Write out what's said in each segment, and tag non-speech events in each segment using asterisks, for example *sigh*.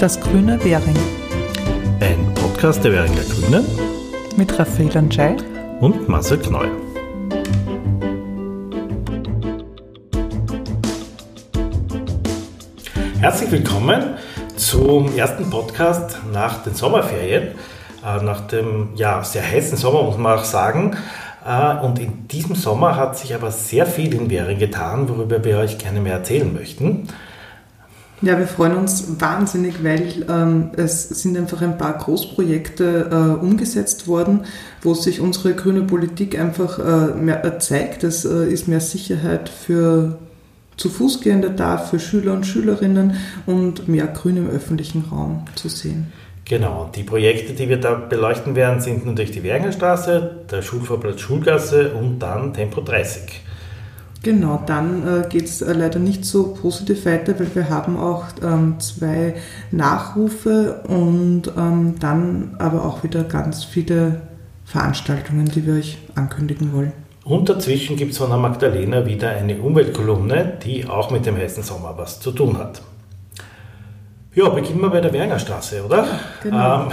Das grüne Währing. Ein Podcast der Währinger Grünen mit Raphael Anschei und Marcel Kneuer. Herzlich willkommen zum ersten Podcast nach den Sommerferien, äh, nach dem ja, sehr heißen Sommer, muss man auch sagen. Äh, und in diesem Sommer hat sich aber sehr viel in Währing getan, worüber wir euch gerne mehr erzählen möchten. Ja, wir freuen uns wahnsinnig, weil ähm, es sind einfach ein paar Großprojekte äh, umgesetzt worden, wo sich unsere grüne Politik einfach äh, mehr, zeigt. Es äh, ist mehr Sicherheit für zu Fußgehende da, für Schüler und Schülerinnen und mehr Grün im öffentlichen Raum zu sehen. Genau, die Projekte, die wir da beleuchten werden, sind natürlich die Wergenstraße, der Schulvorplatz Schulgasse und dann Tempo 30. Genau, dann äh, geht es äh, leider nicht so positiv weiter, weil wir haben auch ähm, zwei Nachrufe und ähm, dann aber auch wieder ganz viele Veranstaltungen, die wir euch ankündigen wollen. Und dazwischen gibt es von der Magdalena wieder eine Umweltkolumne, die auch mit dem heißen Sommer was zu tun hat. Ja, beginnen wir bei der Wernerstraße, oder? Genau. Ähm,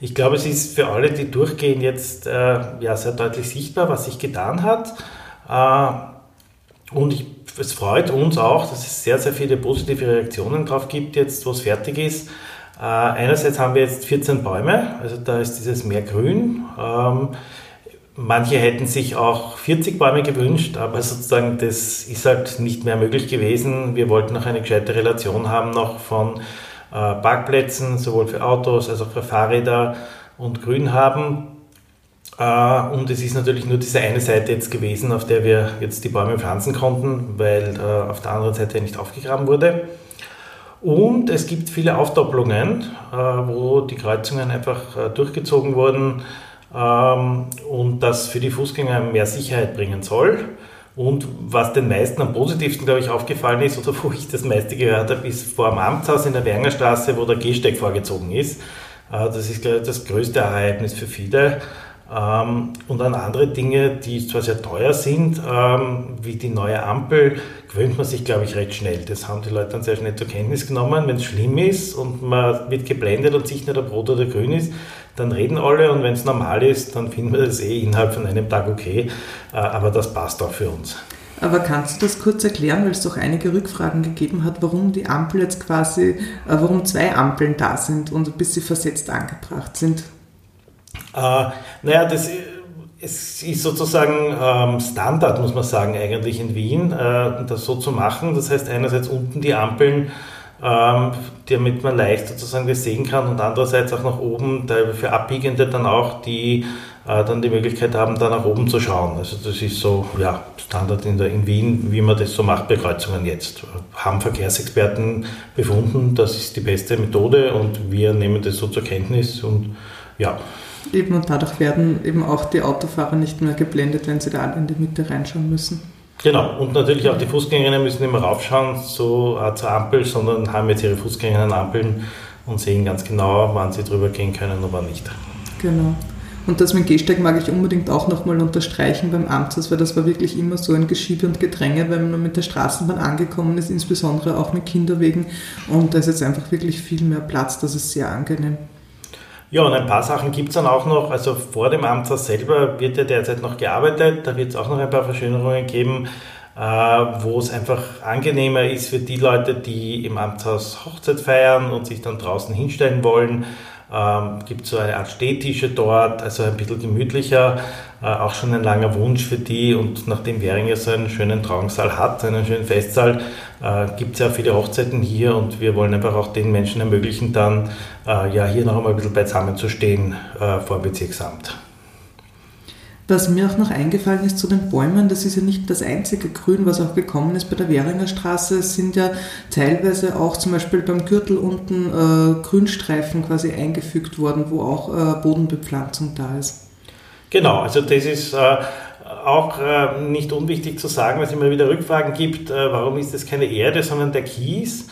ich glaube, es ist für alle, die durchgehen, jetzt äh, ja, sehr deutlich sichtbar, was sich getan hat. Und ich, es freut uns auch, dass es sehr, sehr viele positive Reaktionen drauf gibt, jetzt wo es fertig ist. Äh, einerseits haben wir jetzt 14 Bäume, also da ist dieses mehr Grün. Ähm, manche hätten sich auch 40 Bäume gewünscht, aber sozusagen das ist halt nicht mehr möglich gewesen. Wir wollten noch eine gescheite Relation haben noch von äh, Parkplätzen, sowohl für Autos als auch für Fahrräder und Grün haben. Äh, und es ist natürlich nur diese eine Seite jetzt gewesen, auf der wir jetzt die Bäume pflanzen konnten, weil äh, auf der anderen Seite nicht aufgegraben wurde. Und es gibt viele Aufdoppelungen, äh, wo die Kreuzungen einfach durchgezogen wurden ähm, und das für die Fußgänger mehr Sicherheit bringen soll. Und was den meisten am positivsten, glaube ich, aufgefallen ist, oder wo ich das meiste gehört habe, ist vor dem Amtshaus in der Wernerstraße, wo der Gehsteig vorgezogen ist. Das ist, glaube ich, das größte Ereignis für viele. Ähm, und an andere Dinge, die zwar sehr teuer sind, ähm, wie die neue Ampel, gewöhnt man sich, glaube ich, recht schnell. Das haben die Leute dann sehr schnell zur Kenntnis genommen. Wenn es schlimm ist und man wird geblendet und sieht nicht, ob rot oder grün ist, dann reden alle und wenn es normal ist, dann finden wir das eh innerhalb von einem Tag okay. Äh, aber das passt auch für uns. Aber kannst du das kurz erklären, weil es doch einige Rückfragen gegeben hat, warum die Ampel jetzt quasi, äh, warum zwei Ampeln da sind und ein bisschen versetzt angebracht sind? Äh, naja, das es ist sozusagen ähm, Standard, muss man sagen, eigentlich in Wien, äh, das so zu machen. Das heißt, einerseits unten die Ampeln, ähm, damit man leicht sozusagen das sehen kann und andererseits auch nach oben, für Abbiegende dann auch, die äh, dann die Möglichkeit haben, da nach oben zu schauen. Also das ist so, ja, Standard in, der, in Wien, wie man das so macht bei Kreuzungen jetzt. Haben Verkehrsexperten befunden, das ist die beste Methode und wir nehmen das so zur Kenntnis und ja, Eben und dadurch werden eben auch die Autofahrer nicht mehr geblendet, wenn sie da in die Mitte reinschauen müssen. Genau, und natürlich auch die Fußgängerinnen müssen immer raufschauen so, äh, zur Ampel, sondern haben jetzt ihre Fußgängerinnen Ampeln und sehen ganz genau, wann sie drüber gehen können und wann nicht. Genau. Und das mit Gehsteig mag ich unbedingt auch nochmal unterstreichen beim Amtshaus, weil das war wirklich immer so ein Geschiebe und Gedränge, wenn man mit der Straßenbahn angekommen ist, insbesondere auch mit Kinderwegen. Und da ist jetzt einfach wirklich viel mehr Platz, das ist sehr angenehm. Ja, und ein paar Sachen gibt es dann auch noch. Also vor dem Amtshaus selber wird ja derzeit noch gearbeitet. Da wird es auch noch ein paar Verschönerungen geben, äh, wo es einfach angenehmer ist für die Leute, die im Amtshaus Hochzeit feiern und sich dann draußen hinstellen wollen. Ähm, gibt so eine Art Stehtische dort, also ein bisschen gemütlicher, äh, auch schon ein langer Wunsch für die. Und nachdem Währing so einen schönen Trauungssaal hat, einen schönen Festsaal, äh, gibt es ja viele Hochzeiten hier und wir wollen einfach auch den Menschen ermöglichen, dann äh, ja hier noch einmal ein bisschen beisammen zu stehen äh, vor dem Bezirksamt. Was mir auch noch eingefallen ist zu den Bäumen, das ist ja nicht das einzige Grün, was auch gekommen ist bei der Währinger Straße. Es sind ja teilweise auch zum Beispiel beim Gürtel unten äh, Grünstreifen quasi eingefügt worden, wo auch äh, Bodenbepflanzung da ist. Genau, also das ist äh, auch äh, nicht unwichtig zu sagen, weil es immer wieder Rückfragen gibt, äh, warum ist das keine Erde, sondern der Kies.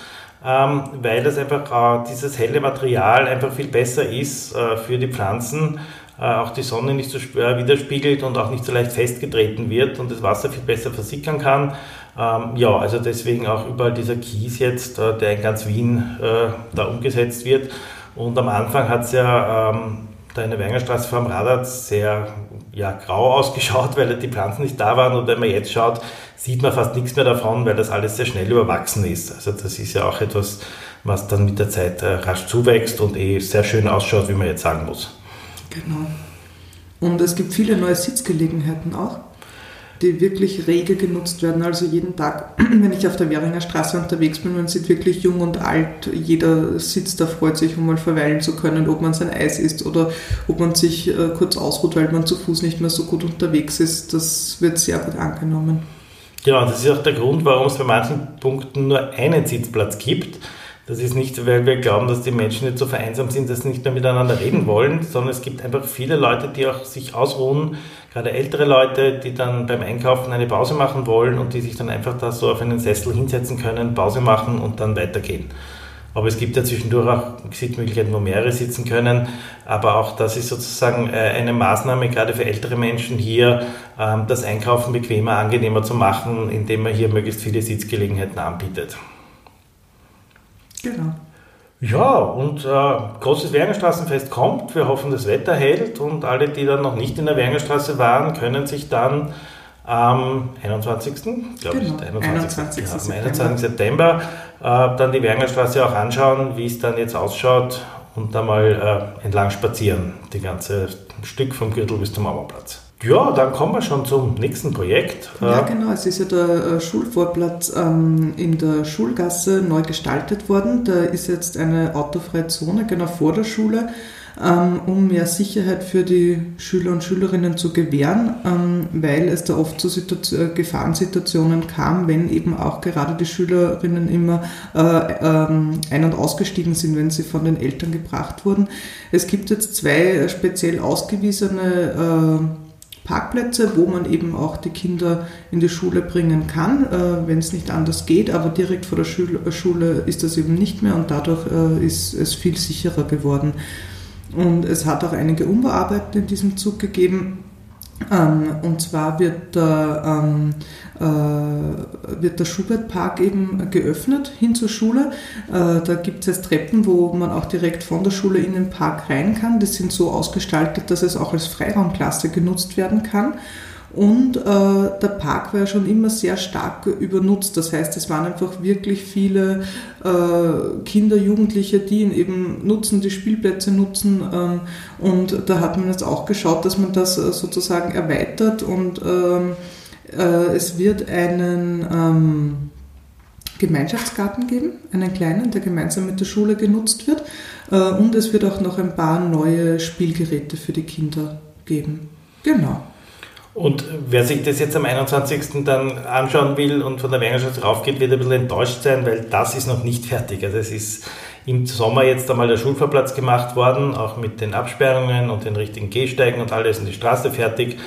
Ähm, weil das einfach äh, dieses helle Material einfach viel besser ist für die Pflanzen äh, auch die Sonne nicht so schwer widerspiegelt und auch nicht so leicht festgetreten wird und das Wasser viel besser versickern kann. Ähm, ja, also deswegen auch überall dieser Kies jetzt, äh, der in ganz Wien äh, da umgesetzt wird. Und am Anfang hat es ja ähm, da in der Wengerstraße vor dem Radar sehr ja, grau ausgeschaut, weil die Pflanzen nicht da waren. Und wenn man jetzt schaut, sieht man fast nichts mehr davon, weil das alles sehr schnell überwachsen ist. Also das ist ja auch etwas, was dann mit der Zeit äh, rasch zuwächst und eh sehr schön ausschaut, wie man jetzt sagen muss. Genau. Und es gibt viele neue Sitzgelegenheiten auch die wirklich rege genutzt werden. Also jeden Tag, *clears throat* wenn ich auf der Währinger Straße unterwegs bin, man sieht wirklich jung und alt, jeder sitzt da, freut sich, um mal verweilen zu können, ob man sein Eis isst oder ob man sich äh, kurz ausruht, weil man zu Fuß nicht mehr so gut unterwegs ist. Das wird sehr gut angenommen. Genau, das ist auch der Grund, warum es bei manchen Punkten nur einen Sitzplatz gibt. Das ist nicht, weil wir glauben, dass die Menschen nicht so vereinsamt sind, dass sie nicht mehr miteinander reden wollen, sondern es gibt einfach viele Leute, die auch sich ausruhen, gerade ältere Leute, die dann beim Einkaufen eine Pause machen wollen und die sich dann einfach da so auf einen Sessel hinsetzen können, Pause machen und dann weitergehen. Aber es gibt ja zwischendurch auch Sitzmöglichkeiten, wo mehrere sitzen können. Aber auch das ist sozusagen äh, eine Maßnahme, gerade für ältere Menschen hier, ähm, das Einkaufen bequemer, angenehmer zu machen, indem man hier möglichst viele Sitzgelegenheiten anbietet. Genau. Ja, und äh, großes Wernerstraßenfest kommt. Wir hoffen, das Wetter hält und alle, die dann noch nicht in der Wernerstraße waren, können sich dann am 21. glaube genau, ich, 21. 21. Ja, am 21. September äh, dann die Wernerstraße auch anschauen, wie es dann jetzt ausschaut und da mal äh, entlang spazieren, die ganze Stück vom Gürtel bis zum Mauerplatz. Ja, dann kommen wir schon zum nächsten Projekt. Ja, genau. Es ist ja der äh, Schulvorplatz ähm, in der Schulgasse neu gestaltet worden. Da ist jetzt eine autofreie Zone genau vor der Schule, ähm, um mehr Sicherheit für die Schüler und Schülerinnen zu gewähren, ähm, weil es da oft zu äh, Gefahrensituationen kam, wenn eben auch gerade die Schülerinnen immer äh, ein- und ausgestiegen sind, wenn sie von den Eltern gebracht wurden. Es gibt jetzt zwei speziell ausgewiesene äh, Parkplätze, wo man eben auch die Kinder in die Schule bringen kann, äh, wenn es nicht anders geht. Aber direkt vor der Schule ist das eben nicht mehr und dadurch äh, ist es viel sicherer geworden. Und es hat auch einige Umbearbeitungen in diesem Zug gegeben. Ähm, und zwar wird der, ähm, äh, wird der Schubertpark eben geöffnet hin zur Schule. Äh, da gibt es Treppen, wo man auch direkt von der Schule in den Park rein kann. Die sind so ausgestaltet, dass es auch als Freiraumklasse genutzt werden kann. Und äh, der Park war schon immer sehr stark übernutzt. Das heißt, es waren einfach wirklich viele äh, Kinder, Jugendliche, die ihn eben nutzen, die Spielplätze nutzen. Ähm, und da hat man jetzt auch geschaut, dass man das äh, sozusagen erweitert und ähm, äh, es wird einen ähm, Gemeinschaftsgarten geben, einen kleinen, der gemeinsam mit der Schule genutzt wird. Äh, und es wird auch noch ein paar neue Spielgeräte für die Kinder geben. Genau. Und wer sich das jetzt am 21. dann anschauen will und von der Wernerstraße raufgeht, wird ein bisschen enttäuscht sein, weil das ist noch nicht fertig. Also es ist im Sommer jetzt einmal der Schulvorplatz gemacht worden, auch mit den Absperrungen und den richtigen Gehsteigen und alles und die Straße fertig.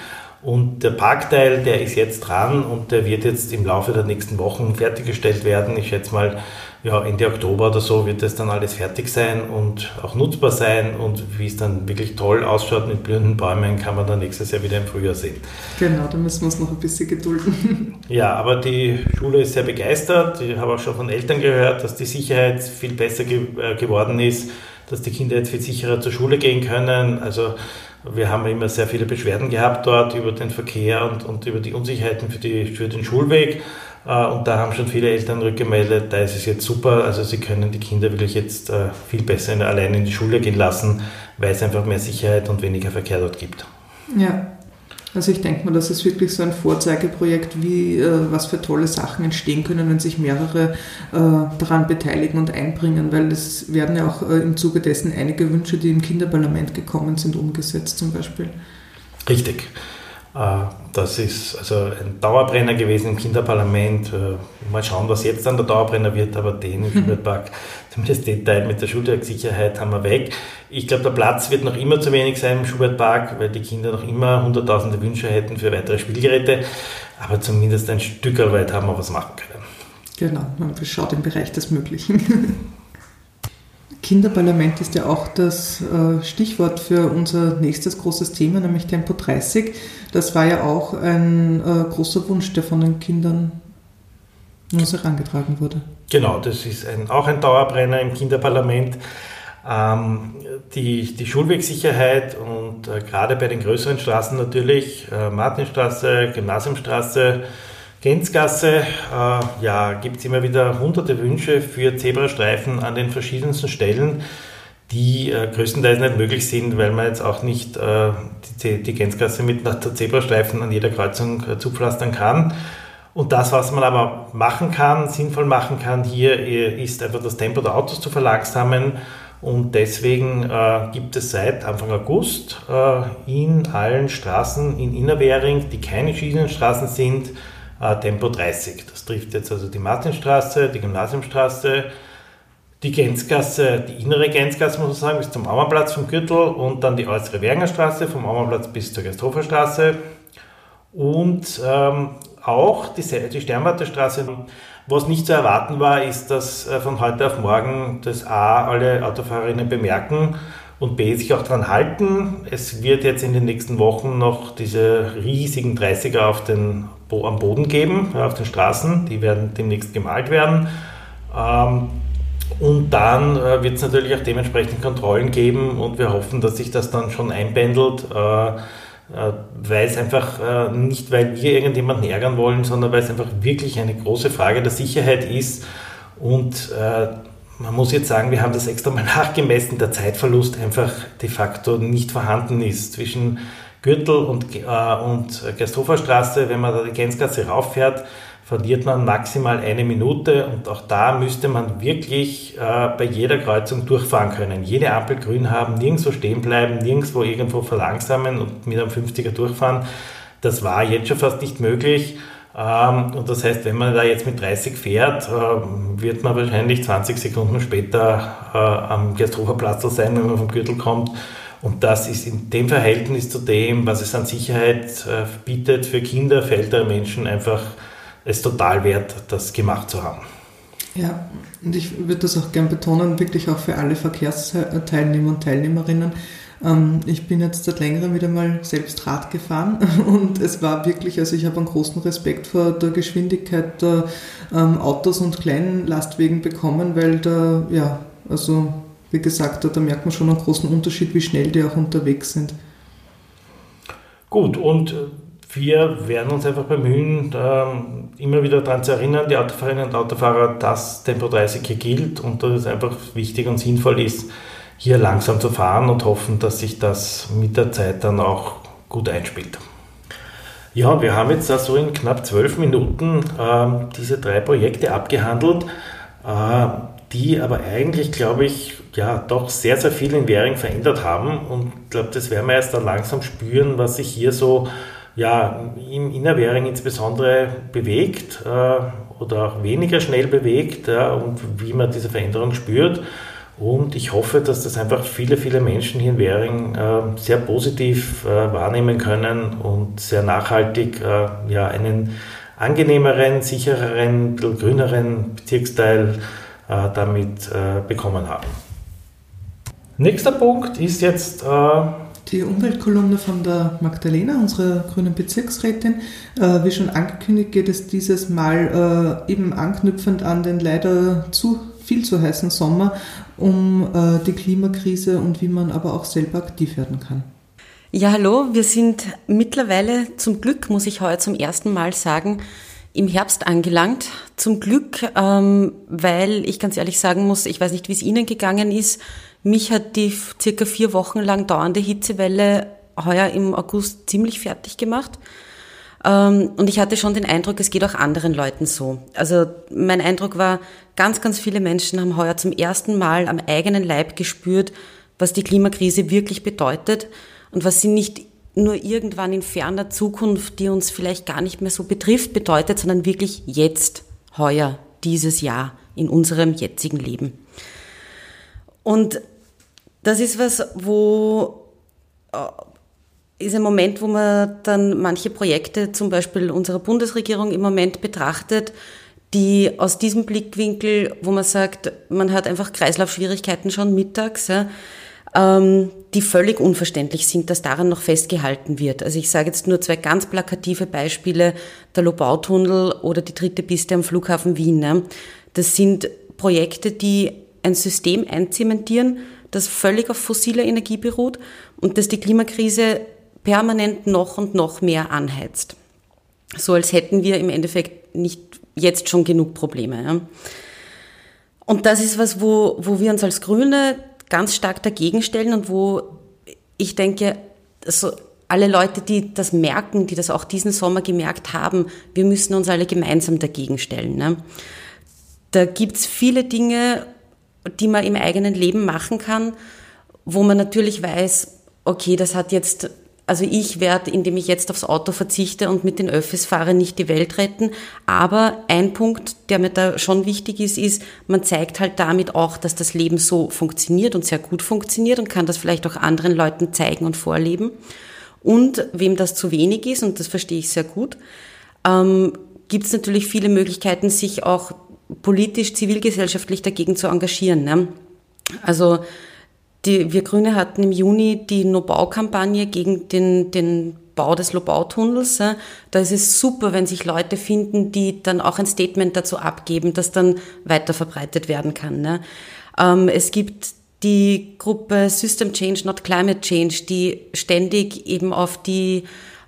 Und der Parkteil, der ist jetzt dran und der wird jetzt im Laufe der nächsten Wochen fertiggestellt werden. Ich schätze mal, ja, Ende Oktober oder so wird das dann alles fertig sein und auch nutzbar sein. Und wie es dann wirklich toll ausschaut mit blühenden Bäumen, kann man dann nächstes Jahr wieder im Frühjahr sehen. Genau, da müssen wir uns noch ein bisschen gedulden. *laughs* Ja, aber die Schule ist sehr begeistert. Ich habe auch schon von Eltern gehört, dass die Sicherheit viel besser ge äh, geworden ist, dass die Kinder jetzt viel sicherer zur Schule gehen können. Also wir haben immer sehr viele Beschwerden gehabt dort über den Verkehr und, und über die Unsicherheiten für, die, für den Schulweg. Äh, und da haben schon viele Eltern rückgemeldet, da ist es jetzt super. Also sie können die Kinder wirklich jetzt äh, viel besser in, allein in die Schule gehen lassen, weil es einfach mehr Sicherheit und weniger Verkehr dort gibt. Ja, also ich denke mal, das ist wirklich so ein Vorzeigeprojekt, wie äh, was für tolle Sachen entstehen können, wenn sich mehrere äh, daran beteiligen und einbringen, weil es werden ja auch äh, im Zuge dessen einige Wünsche, die im Kinderparlament gekommen sind, umgesetzt zum Beispiel. Richtig. Äh, das ist also ein Dauerbrenner gewesen im Kinderparlament. Äh, mal schauen, was jetzt dann der Dauerbrenner wird, aber den im Schulpark, *laughs* zumindest den Teil mit der Schultagssicherheit haben wir weg. Ich glaube, der Platz wird noch immer zu wenig sein im Schubertpark, weil die Kinder noch immer hunderttausende Wünsche hätten für weitere Spielgeräte. Aber zumindest ein Stück weit haben wir was machen können. Genau, man schaut im Bereich des Möglichen. *laughs* Kinderparlament ist ja auch das äh, Stichwort für unser nächstes großes Thema, nämlich Tempo 30. Das war ja auch ein äh, großer Wunsch, der von den Kindern uns herangetragen wurde. Genau, das ist ein, auch ein Dauerbrenner im Kinderparlament. Ähm, die, die Schulwegsicherheit und äh, gerade bei den größeren Straßen natürlich, äh, Martinstraße, Gymnasiumstraße, Gänzgasse, äh, ja, gibt es immer wieder hunderte Wünsche für Zebrastreifen an den verschiedensten Stellen, die äh, größtenteils nicht möglich sind, weil man jetzt auch nicht äh, die, die Gänzgasse mit nach der Zebrastreifen an jeder Kreuzung äh, zupflastern kann. Und das, was man aber machen kann, sinnvoll machen kann, hier äh, ist einfach das Tempo der Autos zu verlangsamen. Und deswegen äh, gibt es seit Anfang August äh, in allen Straßen in Innerwähring, die keine Schienenstraßen sind, Tempo 30. Das trifft jetzt also die Martinstraße, die Gymnasiumstraße, die Gänzgasse, die innere Gänzgasse, muss man sagen, bis zum Aumannplatz vom Gürtel und dann die äußere Wernerstraße vom Aumannplatz bis zur Gersthoferstraße und ähm, auch die, die Sternwarterstraße. Was nicht zu erwarten war, ist, dass äh, von heute auf morgen das A alle Autofahrerinnen bemerken und B sich auch daran halten. Es wird jetzt in den nächsten Wochen noch diese riesigen 30er auf den, am Boden geben, auf den Straßen. Die werden demnächst gemalt werden. Ähm, und dann äh, wird es natürlich auch dementsprechend Kontrollen geben und wir hoffen, dass sich das dann schon einpendelt, äh, äh, weil es einfach nicht, weil wir irgendjemanden ärgern wollen, sondern weil es einfach wirklich eine große Frage der Sicherheit ist und man muss jetzt sagen, wir haben das extra mal *laughs* nachgemessen, der Zeitverlust einfach de facto nicht vorhanden ist zwischen Gürtel und, äh, und Gersthoferstraße. Wenn man da die Gänzgasse rauffährt, verliert man maximal eine Minute und auch da müsste man wirklich äh, bei jeder Kreuzung durchfahren können. Jede Ampel grün haben, nirgendwo stehen bleiben, nirgendwo irgendwo verlangsamen und mit einem 50er durchfahren. Das war jetzt schon fast nicht möglich. Ähm, und das heißt, wenn man da jetzt mit 30 fährt, äh, wird man wahrscheinlich 20 Sekunden später äh, am Gersthofer sein, wenn man vom Gürtel kommt. Und das ist in dem Verhältnis zu dem, was es an Sicherheit äh, bietet für Kinder, für ältere Menschen, einfach es total wert, das gemacht zu haben. Ja, und ich würde das auch gern betonen, wirklich auch für alle Verkehrsteilnehmer und Teilnehmerinnen. Ähm, ich bin jetzt seit längerem wieder mal selbst Rad gefahren *laughs* und es war wirklich, also ich habe einen großen Respekt vor der Geschwindigkeit der ähm, Autos und kleinen Lastwegen bekommen, weil da, ja, also wie gesagt, da, merkt man schon einen großen Unterschied, wie schnell die auch unterwegs sind. Gut, und wir werden uns einfach bemühen, ähm, immer wieder daran zu erinnern, die Autofahrerinnen und Autofahrer, dass Tempo 30 hier gilt und dass es einfach wichtig und sinnvoll ist, hier langsam zu fahren und hoffen, dass sich das mit der Zeit dann auch gut einspielt. Ja, wir haben jetzt also in knapp zwölf Minuten äh, diese drei Projekte abgehandelt, äh, die aber eigentlich, glaube ich, ja, doch sehr, sehr viel in Währing verändert haben. Und ich glaube, das werden wir erst dann langsam spüren, was sich hier so ja, im Innerwähring insbesondere bewegt äh, oder auch weniger schnell bewegt ja, und wie man diese Veränderung spürt. Und ich hoffe, dass das einfach viele, viele Menschen hier in Währing äh, sehr positiv äh, wahrnehmen können und sehr nachhaltig äh, ja, einen angenehmeren, sichereren, grüneren Bezirksteil äh, damit äh, bekommen haben. Nächster Punkt ist jetzt äh, die Umweltkolumne von der Magdalena, unserer grünen Bezirksrätin. Äh, wie schon angekündigt, geht es dieses Mal äh, eben anknüpfend an den leider zu viel zu heißen Sommer um äh, die Klimakrise und wie man aber auch selber aktiv werden kann. Ja, hallo, wir sind mittlerweile zum Glück, muss ich heute zum ersten Mal sagen, im Herbst angelangt. Zum Glück, ähm, weil ich ganz ehrlich sagen muss, ich weiß nicht, wie es Ihnen gegangen ist. Mich hat die circa vier Wochen lang dauernde Hitzewelle heuer im August ziemlich fertig gemacht. Ähm, und ich hatte schon den Eindruck, es geht auch anderen Leuten so. Also mein Eindruck war, ganz, ganz viele Menschen haben heuer zum ersten Mal am eigenen Leib gespürt, was die Klimakrise wirklich bedeutet und was sie nicht nur irgendwann in ferner Zukunft, die uns vielleicht gar nicht mehr so betrifft, bedeutet, sondern wirklich jetzt, heuer, dieses Jahr, in unserem jetzigen Leben. Und das ist was, wo äh, ist ein Moment, wo man dann manche Projekte, zum Beispiel unserer Bundesregierung im Moment betrachtet, die aus diesem Blickwinkel, wo man sagt, man hat einfach Kreislaufschwierigkeiten schon mittags, ja, ähm, die völlig unverständlich sind, dass daran noch festgehalten wird. Also ich sage jetzt nur zwei ganz plakative Beispiele, der Lobautunnel oder die dritte Piste am Flughafen Wien. Ja. Das sind Projekte, die ein System einzementieren, das völlig auf fossiler Energie beruht und das die Klimakrise permanent noch und noch mehr anheizt. So als hätten wir im Endeffekt nicht jetzt schon genug Probleme. Und das ist was, wo, wo wir uns als Grüne ganz stark dagegen stellen und wo ich denke, also alle Leute, die das merken, die das auch diesen Sommer gemerkt haben, wir müssen uns alle gemeinsam dagegen stellen. Ne? Da gibt's viele Dinge, die man im eigenen Leben machen kann, wo man natürlich weiß, okay, das hat jetzt also ich werde, indem ich jetzt aufs Auto verzichte und mit den Öffis fahre, nicht die Welt retten. Aber ein Punkt, der mir da schon wichtig ist, ist, man zeigt halt damit auch, dass das Leben so funktioniert und sehr gut funktioniert und kann das vielleicht auch anderen Leuten zeigen und vorleben. Und wem das zu wenig ist, und das verstehe ich sehr gut, ähm, gibt es natürlich viele Möglichkeiten, sich auch politisch, zivilgesellschaftlich dagegen zu engagieren. Ne? Also die, wir Grüne hatten im Juni die No-Bau-Kampagne gegen den, den Bau des Lobautunnels. Da ist es super, wenn sich Leute finden, die dann auch ein Statement dazu abgeben, das dann weiter verbreitet werden kann. Ne? Ähm, es gibt die Gruppe System Change, not Climate Change, die ständig eben auf die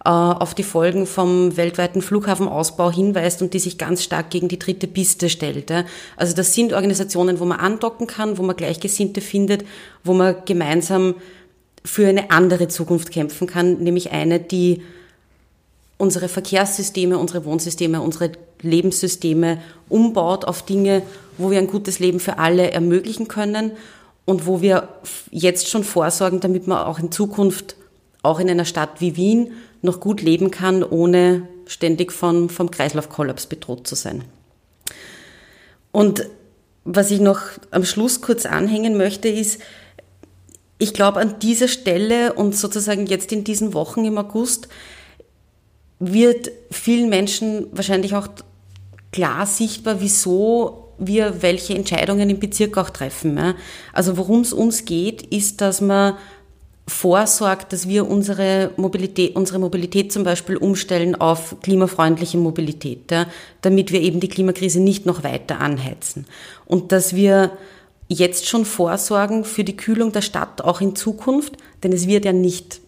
auf die Folgen vom weltweiten Flughafenausbau hinweist und die sich ganz stark gegen die dritte Piste stellt. Also das sind Organisationen, wo man andocken kann, wo man Gleichgesinnte findet, wo man gemeinsam für eine andere Zukunft kämpfen kann, nämlich eine, die unsere Verkehrssysteme, unsere Wohnsysteme, unsere Lebenssysteme umbaut auf Dinge, wo wir ein gutes Leben für alle ermöglichen können und wo wir jetzt schon vorsorgen, damit wir auch in Zukunft, auch in einer Stadt wie Wien, noch gut leben kann, ohne ständig von, vom Kreislaufkollaps bedroht zu sein. Und was ich noch am Schluss kurz anhängen möchte, ist, ich glaube, an dieser Stelle und sozusagen jetzt in diesen Wochen im August wird vielen Menschen wahrscheinlich auch klar sichtbar, wieso wir welche Entscheidungen im Bezirk auch treffen. Also worum es uns geht, ist, dass man vorsorgt, dass wir unsere Mobilität, unsere Mobilität zum Beispiel umstellen auf klimafreundliche Mobilität, ja, damit wir eben die Klimakrise nicht noch weiter anheizen. Und dass wir jetzt schon vorsorgen für die Kühlung der Stadt auch in Zukunft, denn es wird ja nicht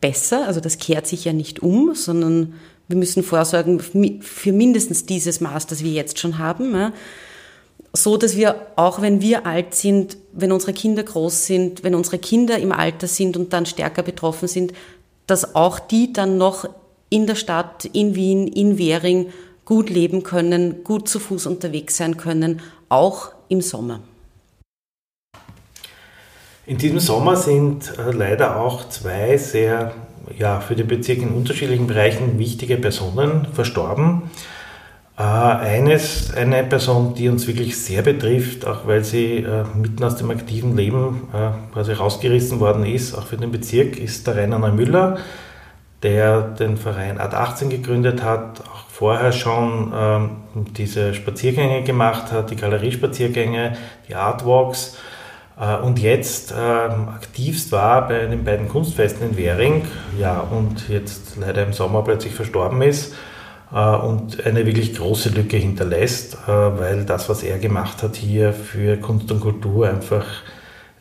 besser, also das kehrt sich ja nicht um, sondern wir müssen vorsorgen für mindestens dieses Maß, das wir jetzt schon haben. Ja so, dass wir, auch wenn wir alt sind, wenn unsere Kinder groß sind, wenn unsere Kinder im Alter sind und dann stärker betroffen sind, dass auch die dann noch in der Stadt, in Wien, in Währing gut leben können, gut zu Fuß unterwegs sein können, auch im Sommer. In diesem Sommer sind äh, leider auch zwei sehr ja, für den Bezirk in unterschiedlichen Bereichen wichtige Personen verstorben. Äh, eines, eine Person, die uns wirklich sehr betrifft, auch weil sie äh, mitten aus dem aktiven Leben äh, quasi rausgerissen worden ist, auch für den Bezirk, ist der Rainer Neumüller, der den Verein Ad 18 gegründet hat, auch vorher schon ähm, diese Spaziergänge gemacht hat, die Galeriespaziergänge, die Artwalks äh, und jetzt ähm, aktivst war bei den beiden Kunstfesten in Währing, ja, und jetzt leider im Sommer plötzlich verstorben ist. Äh, und eine wirklich große Lücke hinterlässt, äh, weil das, was er gemacht hat hier für Kunst und Kultur einfach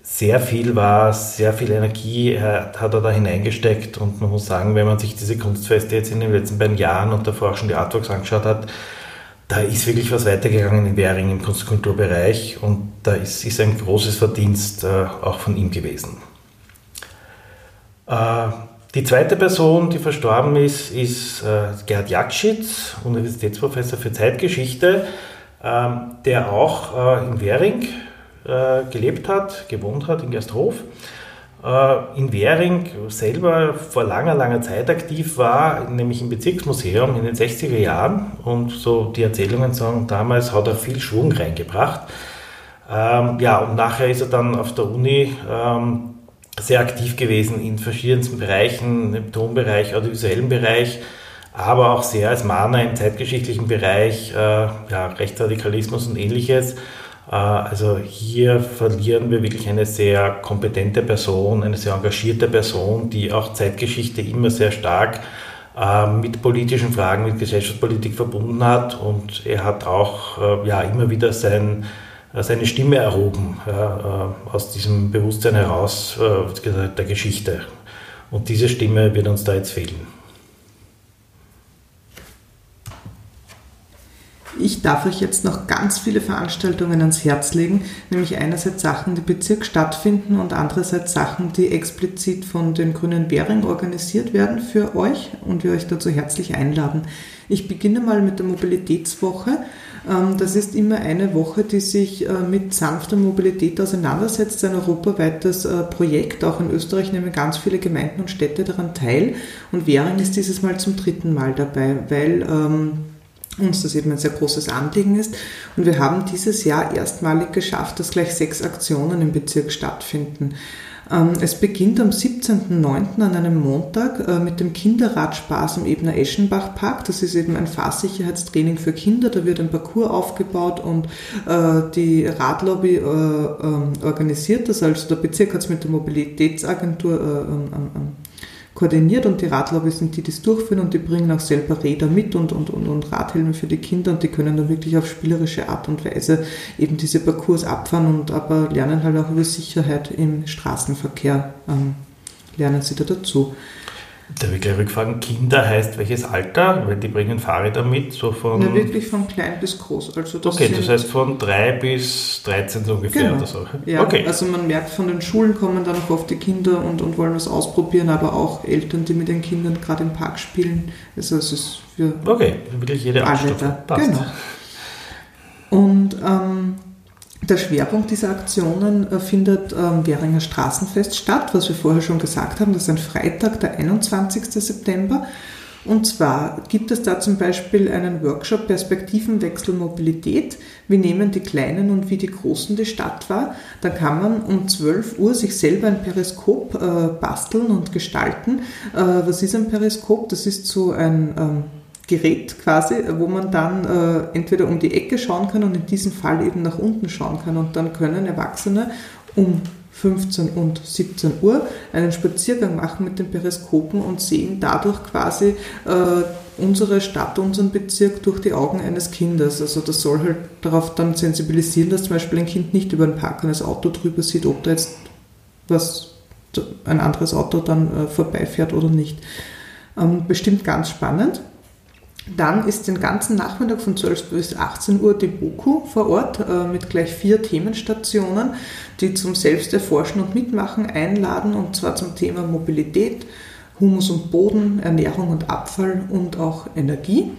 sehr viel war, sehr viel Energie hat er da hineingesteckt und man muss sagen, wenn man sich diese Kunstfeste jetzt in den letzten beiden Jahren und davor auch schon die Artworks angeschaut hat, da ist wirklich was weitergegangen in Währing im Kunst- und Kulturbereich und da ist, ist ein großes Verdienst äh, auch von ihm gewesen. Die zweite Person, die verstorben ist, ist äh, Gerhard Jakschitz, Universitätsprofessor für Zeitgeschichte, ähm, der auch äh, in Währing äh, gelebt hat, gewohnt hat, in Gersthof. In Währing selber vor langer, langer Zeit aktiv war, nämlich im Bezirksmuseum in den 60er Jahren. Und so die Erzählungen sagen, damals hat er viel Schwung reingebracht. Ähm, ja, und nachher ist er dann auf der Uni ähm, sehr aktiv gewesen in verschiedensten Bereichen, im Tonbereich, audiovisuellen Bereich, aber auch sehr als Mahner im zeitgeschichtlichen Bereich, äh, ja, Rechtsradikalismus und ähnliches. Äh, also hier verlieren wir wirklich eine sehr kompetente Person, eine sehr engagierte Person, die auch Zeitgeschichte immer sehr stark äh, mit politischen Fragen, mit Gesellschaftspolitik verbunden hat. Und er hat auch äh, ja, immer wieder sein, seine Stimme erhoben aus diesem Bewusstsein heraus der Geschichte. Und diese Stimme wird uns da jetzt fehlen. Ich darf euch jetzt noch ganz viele Veranstaltungen ans Herz legen, nämlich einerseits Sachen, die Bezirk stattfinden und andererseits Sachen, die explizit von den Grünen Währing organisiert werden für euch und wir euch dazu herzlich einladen. Ich beginne mal mit der Mobilitätswoche. Ähm, das ist immer eine Woche, die sich äh, mit sanfter Mobilität auseinandersetzt. Ein europaweites äh, Projekt. Auch in Österreich nehmen ganz viele Gemeinden und Städte daran teil. Und Währing ist dieses Mal zum dritten Mal dabei, weil ähm, uns das eben ein sehr großes Anliegen ist. Und wir haben dieses Jahr erstmalig geschafft, dass gleich sechs Aktionen im Bezirk stattfinden. Ähm, es beginnt am 17.09. an einem Montag äh, mit dem Kinderradspaß im Ebner Eschenbach Park. Das ist eben ein Fahrsicherheitstraining für Kinder. Da wird ein Parcours aufgebaut und äh, die Radlobby äh, ähm, organisiert das. Also der Bezirk hat es mit der Mobilitätsagentur koordiniert und die Radlobby sind die, die es durchführen und die bringen auch selber Räder mit und, und, und, und Radhelme für die Kinder und die können dann wirklich auf spielerische Art und Weise eben diese Parcours abfahren und aber lernen halt auch über Sicherheit im Straßenverkehr, ähm, lernen sie da dazu. Da will ich gleich rückfragen, Kinder heißt welches Alter? Weil die bringen Fahrräder mit, so von... Na, wirklich von klein bis groß. Also das okay, das heißt von 3 bis 13 so ungefähr genau. oder so. Ja, okay. also man merkt, von den Schulen kommen dann auch oft die Kinder und, und wollen was ausprobieren, aber auch Eltern, die mit den Kindern gerade im Park spielen. Also es ist für Okay, wirklich jede da. Genau. Und ähm, der Schwerpunkt dieser Aktionen äh, findet am ähm, Währinger Straßenfest statt, was wir vorher schon gesagt haben. Das ist ein Freitag, der 21. September. Und zwar gibt es da zum Beispiel einen Workshop Perspektivenwechsel Mobilität. Wie nehmen die Kleinen und wie die Großen die Stadt wahr? Da kann man um 12 Uhr sich selber ein Periskop äh, basteln und gestalten. Äh, was ist ein Periskop? Das ist so ein ähm, Gerät quasi, wo man dann äh, entweder um die Ecke schauen kann und in diesem Fall eben nach unten schauen kann. Und dann können Erwachsene um 15 und 17 Uhr einen Spaziergang machen mit den Periskopen und sehen dadurch quasi äh, unsere Stadt, unseren Bezirk durch die Augen eines Kindes. Also das soll halt darauf dann sensibilisieren, dass zum Beispiel ein Kind nicht über ein parkendes Auto drüber sieht, ob da jetzt was ein anderes Auto dann äh, vorbeifährt oder nicht. Ähm, bestimmt ganz spannend. Dann ist den ganzen Nachmittag von 12 bis 18 Uhr die BOKU vor Ort äh, mit gleich vier Themenstationen, die zum Selbsterforschen und Mitmachen einladen, und zwar zum Thema Mobilität, Humus und Boden, Ernährung und Abfall und auch Energie.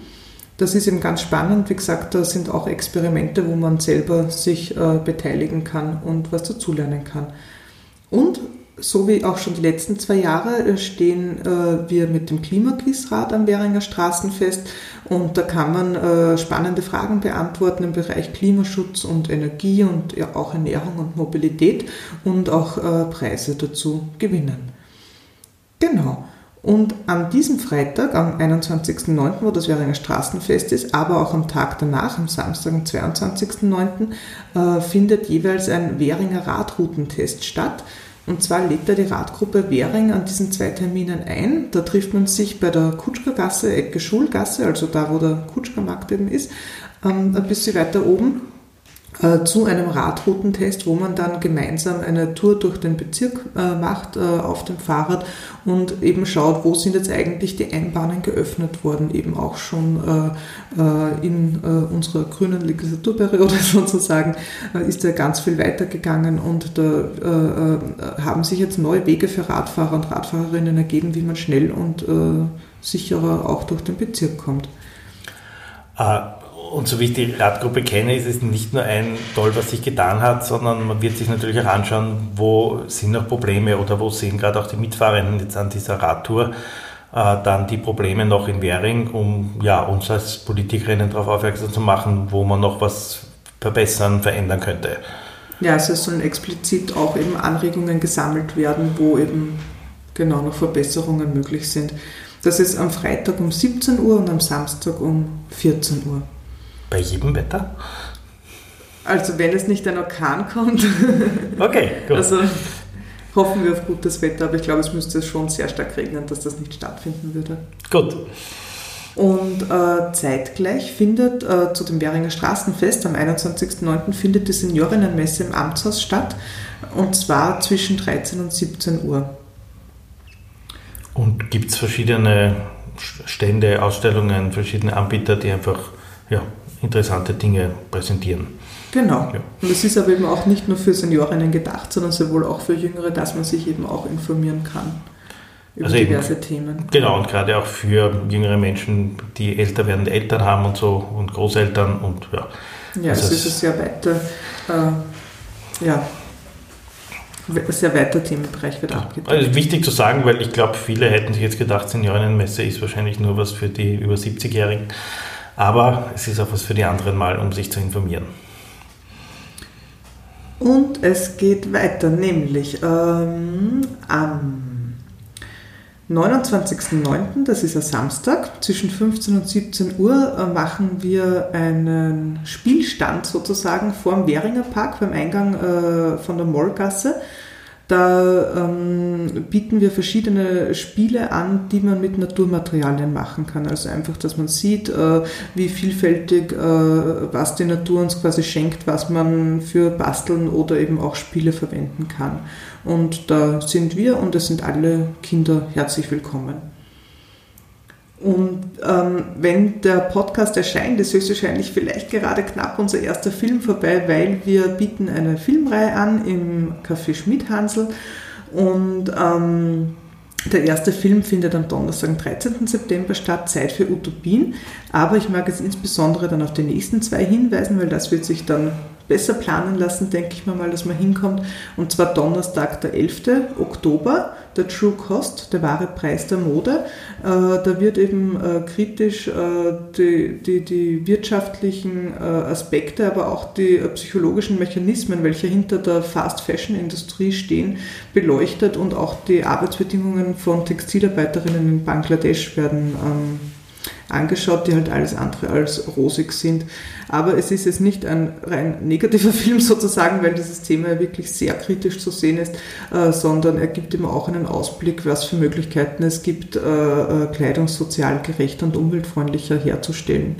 Das ist eben ganz spannend. Wie gesagt, da sind auch Experimente, wo man selber sich äh, beteiligen kann und was dazulernen kann. Und so wie auch schon die letzten zwei Jahre äh, stehen äh, wir mit dem Klimaquizrat am Währinger Straßenfest und da kann man äh, spannende Fragen beantworten im Bereich Klimaschutz und Energie und auch Ernährung und Mobilität und auch Preise dazu gewinnen. Genau. Und an diesem Freitag, am 21.09., wo das Währinger Straßenfest ist, aber auch am Tag danach, am Samstag, am 22.09., äh, findet jeweils ein Währinger Radroutentest statt. Und zwar lädt da die Radgruppe Währing an diesen zwei Terminen ein. Da trifft man sich bei der Kutschkergasse, Ecke Schulgasse, also da, wo der Kutschkermarkt eben ist, ähm, ein bisschen weiter oben zu einem Radroutentest, wo man dann gemeinsam eine Tour durch den Bezirk äh, macht äh, auf dem Fahrrad und eben schaut, wo sind jetzt eigentlich die Einbahnen geöffnet worden, eben auch schon in unserer grünen Legislaturperiode *laughs* sozusagen ist da ganz viel weitergegangen und da haben sich jetzt neue Wege für Radfahrer und Radfahrerinnen ergeben, wie man schnell und sicherer auch durch den Bezirk kommt. Ah und so wie ich die Radgruppe kenne, ist es nicht nur ein Toll, was sich getan hat, sondern man wird sich natürlich auch anschauen, wo sind noch Probleme oder wo sehen gerade auch die Mitfahrenden jetzt an dieser Radtour äh, dann die Probleme noch in Währing, um ja, uns als Politikerinnen darauf aufmerksam zu machen, wo man noch was verbessern, verändern könnte. Ja, also es sollen explizit auch eben Anregungen gesammelt werden, wo eben genau noch Verbesserungen möglich sind. Das ist am Freitag um 17 Uhr und am Samstag um 14 Uhr. Bei jedem Wetter? Also wenn es nicht ein Orkan kommt. *laughs* Okay, gut. Also hoffen wir auf gutes Wetter, aber ich glaube, es müsste schon sehr stark regnen, dass das nicht stattfinden würde. Gut. Und äh, zeitgleich findet äh, zu dem Währinger Straßenfest am 21.09. findet die Seniorinnenmesse im Amtshaus statt und zwar zwischen 13 und 17 Uhr. Und gibt es verschiedene Stände, Ausstellungen, verschiedene Anbieter, die einfach ja, interessante Dinge präsentieren? Genau. Ja. Und es ist aber eben auch nicht nur für Seniorinnen gedacht, sondern sowohl auch für Jüngere, dass man sich eben auch informieren kann über also diverse eben, Themen. Genau, und gerade auch für jüngere Menschen, die älter werdende Eltern haben und so und Großeltern und ja. Ja, also es ist ein sehr weiter, äh, ja, sehr weiter Themenbereich wird abgedeckt. Also wichtig zu sagen, weil ich glaube, viele hätten sich jetzt gedacht, Seniorinnenmesse ist wahrscheinlich nur was für die über 70-Jährigen, aber es ist auch was für die anderen mal, um sich zu informieren. Und es geht weiter, nämlich ähm, am 29.09., das ist ein Samstag, zwischen 15 und 17 Uhr äh, machen wir einen Spielstand sozusagen vor dem Währinger Park beim Eingang äh, von der Mollgasse. Da ähm, bieten wir verschiedene Spiele an, die man mit Naturmaterialien machen kann. Also einfach, dass man sieht, äh, wie vielfältig, äh, was die Natur uns quasi schenkt, was man für Basteln oder eben auch Spiele verwenden kann. Und da sind wir und es sind alle Kinder herzlich willkommen. Und ähm, wenn der Podcast erscheint, ist höchstwahrscheinlich vielleicht gerade knapp unser erster Film vorbei, weil wir bieten eine Filmreihe an im Café Schmidhansel und ähm, der erste Film findet am Donnerstag, 13. September statt, Zeit für Utopien. Aber ich mag jetzt insbesondere dann auf die nächsten zwei hinweisen, weil das wird sich dann besser planen lassen, denke ich mir mal, dass man hinkommt. Und zwar Donnerstag, der 11. Oktober, der True Cost, der wahre Preis der Mode. Äh, da wird eben äh, kritisch äh, die, die, die wirtschaftlichen Aspekte, aber auch die psychologischen Mechanismen, welche hinter der Fast Fashion Industrie stehen, beleuchtet und auch die Arbeitsbedingungen von Textilarbeiterinnen in Bangladesch werden ähm, angeschaut, die halt alles andere als rosig sind. Aber es ist jetzt nicht ein rein negativer *laughs* Film sozusagen, weil dieses Thema ja wirklich sehr kritisch zu sehen ist, äh, sondern er gibt immer auch einen Ausblick, was für Möglichkeiten es gibt, äh, äh, Kleidung sozial gerechter und umweltfreundlicher herzustellen.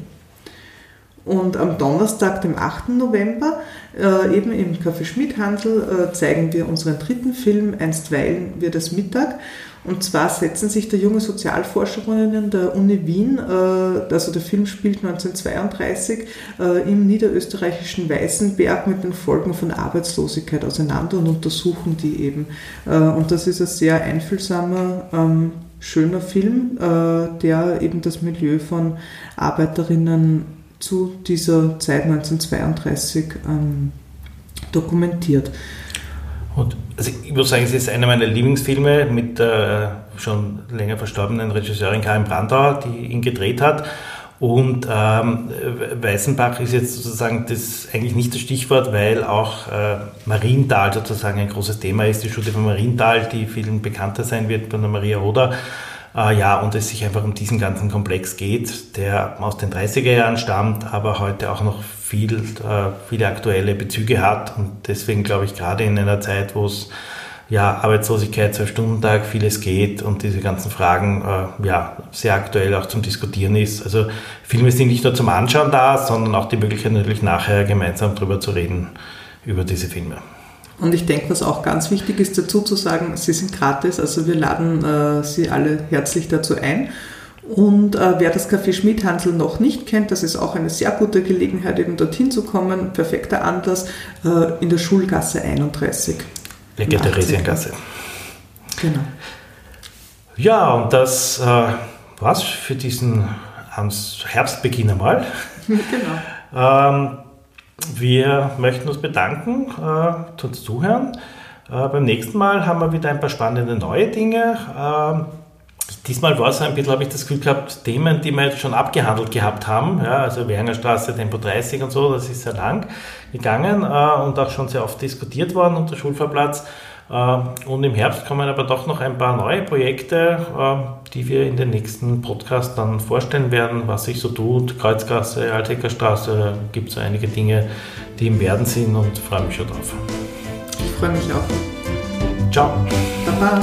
Und am Donnerstag, dem 8. November, äh, eben im Café Schmidhandel, äh, zeigen wir unseren dritten Film, Einstweilen wird es Mittag. Und zwar setzen sich da junge Sozialforscherinnen der Uni Wien, äh, also der Film spielt 1932, äh, im niederösterreichischen Weißenberg mit den Folgen von Arbeitslosigkeit auseinander und untersuchen die eben. Äh, und das ist ein sehr einfühlsamer, ähm, schöner Film, der eben das Milieu von Arbeiterinnen zu dieser Zeit 1932 ähm, dokumentiert. Und also ich muss sagen, es ist einer meiner Lieblingsfilme mit der schon länger verstorbenen Regisseurin Karin Brandauer, die ihn gedreht hat. Und ähm, Weißenbach ist jetzt sozusagen das eigentlich nicht das Stichwort, weil auch äh, Marienthal sozusagen ein großes Thema ist. Die Studie von Marienthal, die vielen bekannter sein wird von der Maria Roda. Äh, ja, und es sich einfach um diesen ganzen Komplex geht, der aus den 30er Jahren stammt, aber heute auch noch viel, äh, viele aktuelle Bezüge hat. Und deswegen glaube ich, gerade in einer Zeit, wo es ja, Arbeitslosigkeit, Zwei-Stunden-Tag, vieles geht und diese ganzen Fragen äh, ja, sehr aktuell auch zum Diskutieren ist. Also Filme sind nicht nur zum Anschauen da, sondern auch die Möglichkeit natürlich nachher gemeinsam darüber zu reden, über diese Filme. Und ich denke, was auch ganz wichtig ist dazu zu sagen, sie sind gratis, also wir laden äh, Sie alle herzlich dazu ein. Und äh, wer das Café Schmidhansel noch nicht kennt, das ist auch eine sehr gute Gelegenheit, eben dorthin zu kommen. Perfekter Anlass äh, in der Schulgasse 31. Ecke Theresiengasse. Genau. Ja, und das äh, war's für diesen Herbstbeginn einmal. genau. *laughs* Ähm, wir möchten uns bedanken äh, fürs Zuhören. Äh, beim nächsten Mal haben wir wieder ein paar spannende neue Dinge. Äh, diesmal war es ein bisschen, habe ich das Gefühl gehabt, Themen, die wir jetzt schon abgehandelt gehabt haben. Ja, also Wernerstraße, Tempo 30 und so, das ist sehr lang gegangen äh, und auch schon sehr oft diskutiert worden unter Schulfahrplatz. Äh, und im Herbst kommen aber doch noch ein paar neue Projekte, äh, die wir in den nächsten Podcast dann vorstellen werden, was sich so tut. Kreuzgasse, Altheckerstraße, gibt es einige Dinge, die im Werden sind und freue mich schon drauf. Ich freue mich auch. Ciao. Baba.